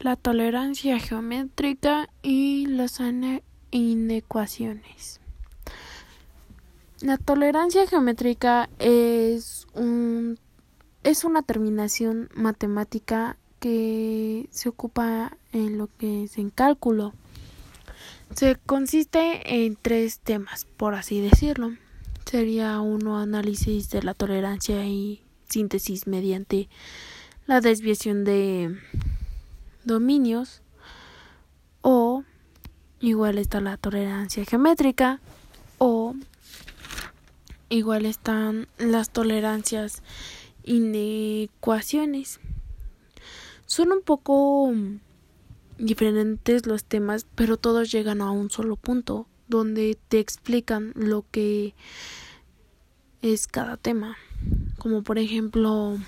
la tolerancia geométrica y las inecuaciones. La tolerancia geométrica es un es una terminación matemática que se ocupa en lo que es en cálculo. Se consiste en tres temas, por así decirlo. Sería uno análisis de la tolerancia y síntesis mediante la desviación de dominios o igual está la tolerancia geométrica o igual están las tolerancias inecuaciones. Son un poco diferentes los temas, pero todos llegan a un solo punto, donde te explican lo que es cada tema. Como por ejemplo,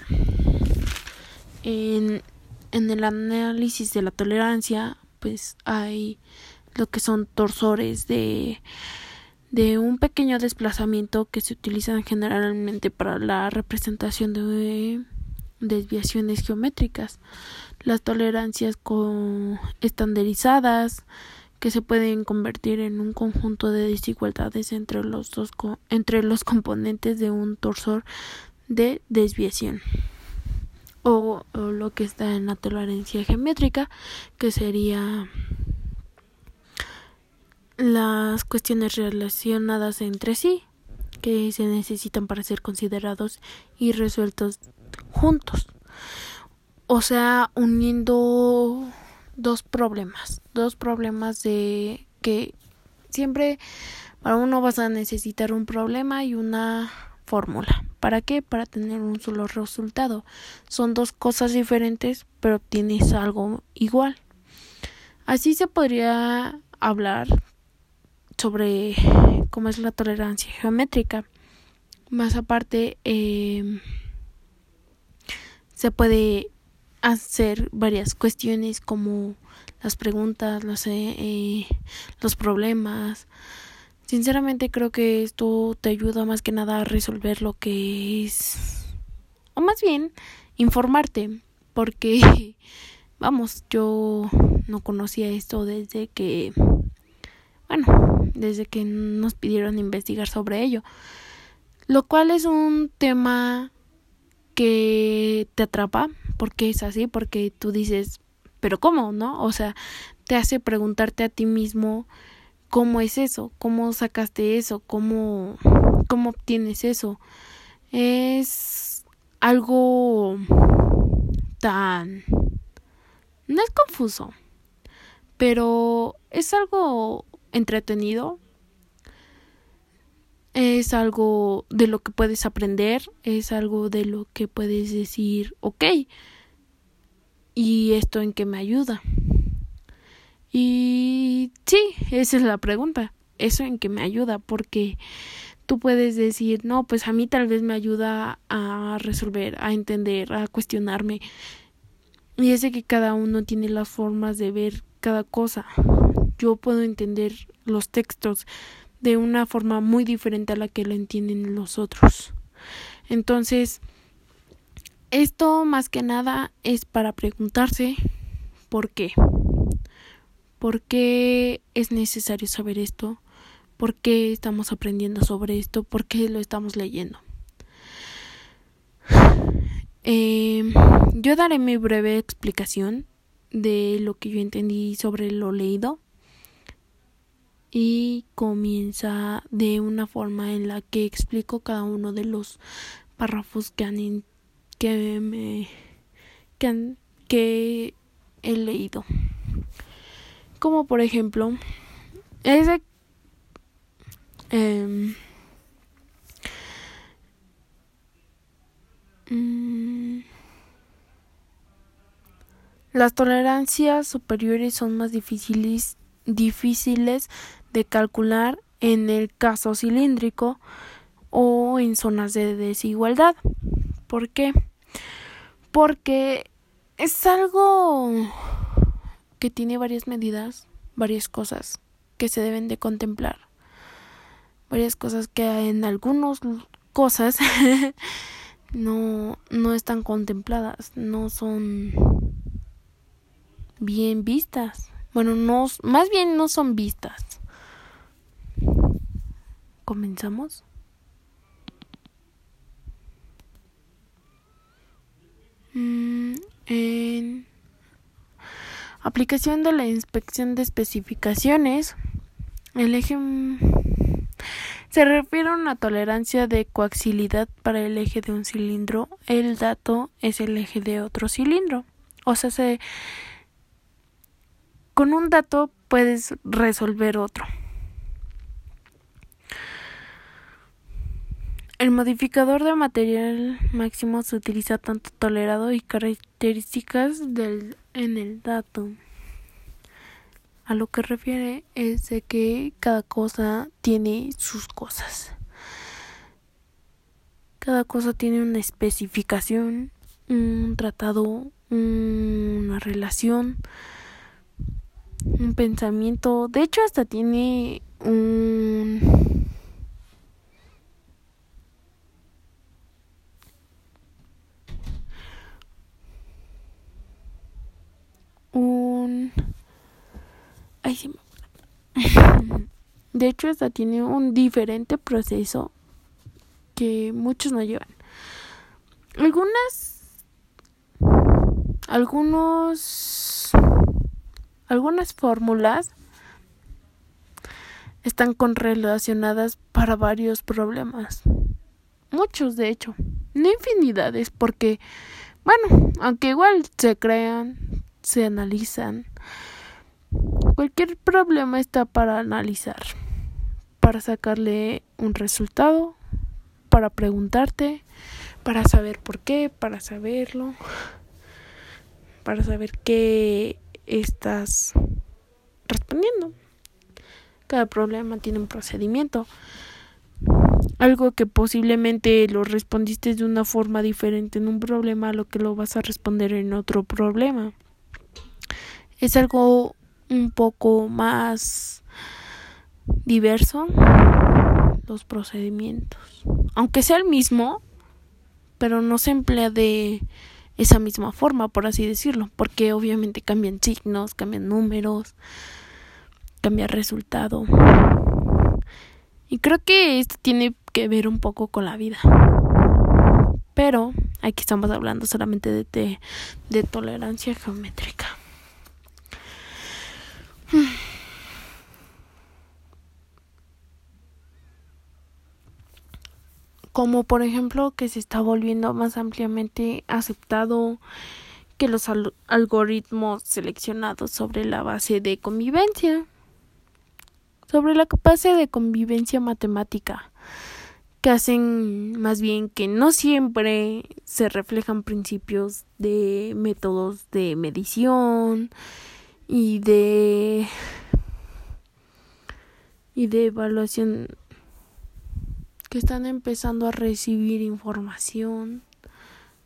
en, en el análisis de la tolerancia, pues hay lo que son torsores de de un pequeño desplazamiento que se utilizan generalmente para la representación de desviaciones geométricas, las tolerancias estandarizadas que se pueden convertir en un conjunto de desigualdades entre los dos entre los componentes de un torsor de desviación o, lo que está en la tolerancia geométrica que sería las cuestiones relacionadas entre sí que se necesitan para ser considerados y resueltos juntos. O sea, uniendo dos problemas, dos problemas de que siempre para uno vas a necesitar un problema y una fórmula. ¿Para qué? Para tener un solo resultado. Son dos cosas diferentes, pero tienes algo igual. Así se podría hablar sobre cómo es la tolerancia geométrica. Más aparte, eh, se puede hacer varias cuestiones como las preguntas, eh, eh, los problemas. Sinceramente creo que esto te ayuda más que nada a resolver lo que es, o más bien, informarte, porque, vamos, yo no conocía esto desde que bueno, desde que nos pidieron investigar sobre ello. Lo cual es un tema que te atrapa, porque es así, porque tú dices, pero ¿cómo? ¿No? O sea, te hace preguntarte a ti mismo cómo es eso, cómo sacaste eso, cómo, cómo obtienes eso. Es algo tan... no es confuso, pero es algo entretenido. Es algo de lo que puedes aprender, es algo de lo que puedes decir, ok, ¿y esto en qué me ayuda? Y sí, esa es la pregunta, eso en qué me ayuda, porque tú puedes decir, no, pues a mí tal vez me ayuda a resolver, a entender, a cuestionarme. Y es de que cada uno tiene las formas de ver cada cosa yo puedo entender los textos de una forma muy diferente a la que lo entienden los otros. Entonces, esto más que nada es para preguntarse por qué. ¿Por qué es necesario saber esto? ¿Por qué estamos aprendiendo sobre esto? ¿Por qué lo estamos leyendo? Eh, yo daré mi breve explicación de lo que yo entendí sobre lo leído y comienza de una forma en la que explico cada uno de los párrafos que han que me que, han, que he leído como por ejemplo ese eh, las tolerancias superiores son más difíciles difíciles de calcular en el caso cilíndrico o en zonas de desigualdad. ¿Por qué? Porque es algo que tiene varias medidas, varias cosas que se deben de contemplar. Varias cosas que en algunas cosas no, no están contempladas, no son bien vistas. Bueno, no, más bien no son vistas. ¿Comenzamos? Mm, en aplicación de la inspección de especificaciones, el eje se refiere a una tolerancia de coaxilidad para el eje de un cilindro. El dato es el eje de otro cilindro. O sea, se, con un dato puedes resolver otro. El modificador de material máximo se utiliza tanto tolerado y características del, en el dato. A lo que refiere es de que cada cosa tiene sus cosas. Cada cosa tiene una especificación, un tratado, una relación, un pensamiento. De hecho, hasta tiene un un... De hecho, esta tiene un diferente proceso que muchos no llevan. Algunas... Algunos... Algunas fórmulas están correlacionadas para varios problemas. Muchos, de hecho. No infinidades, porque, bueno, aunque igual se crean, se analizan. Cualquier problema está para analizar, para sacarle un resultado, para preguntarte, para saber por qué, para saberlo, para saber qué estás respondiendo. Cada problema tiene un procedimiento. Algo que posiblemente lo respondiste de una forma diferente en un problema a lo que lo vas a responder en otro problema es algo un poco más diverso los procedimientos. Aunque sea el mismo pero no se emplea de esa misma forma por así decirlo porque obviamente cambian signos cambian números cambia resultado. Y creo que esto tiene que ver un poco con la vida. Pero aquí estamos hablando solamente de, de tolerancia geométrica como por ejemplo que se está volviendo más ampliamente aceptado que los algoritmos seleccionados sobre la base de convivencia, sobre la base de convivencia matemática, que hacen más bien que no siempre se reflejan principios de métodos de medición, y de y de evaluación que están empezando a recibir información,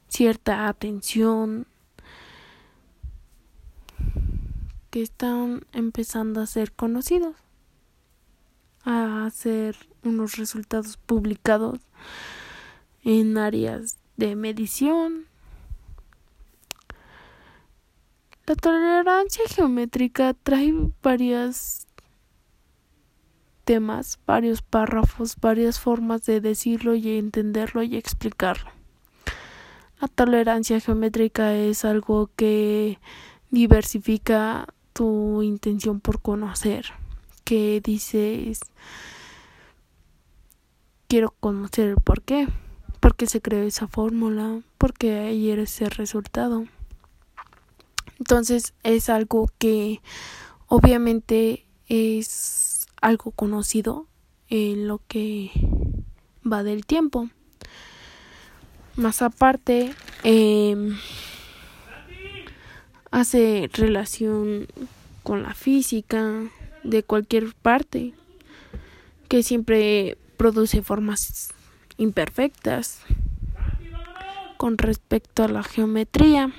cierta atención, que están empezando a ser conocidos, a hacer unos resultados publicados en áreas de medición, La tolerancia geométrica trae varios temas, varios párrafos, varias formas de decirlo y entenderlo y explicarlo. La tolerancia geométrica es algo que diversifica tu intención por conocer, que dices quiero conocer el por qué, se creó esa fórmula, por qué hay ese resultado. Entonces es algo que obviamente es algo conocido en lo que va del tiempo. Más aparte, em, hace relación con la física de cualquier parte, que siempre produce formas imperfectas con respecto a la geometría.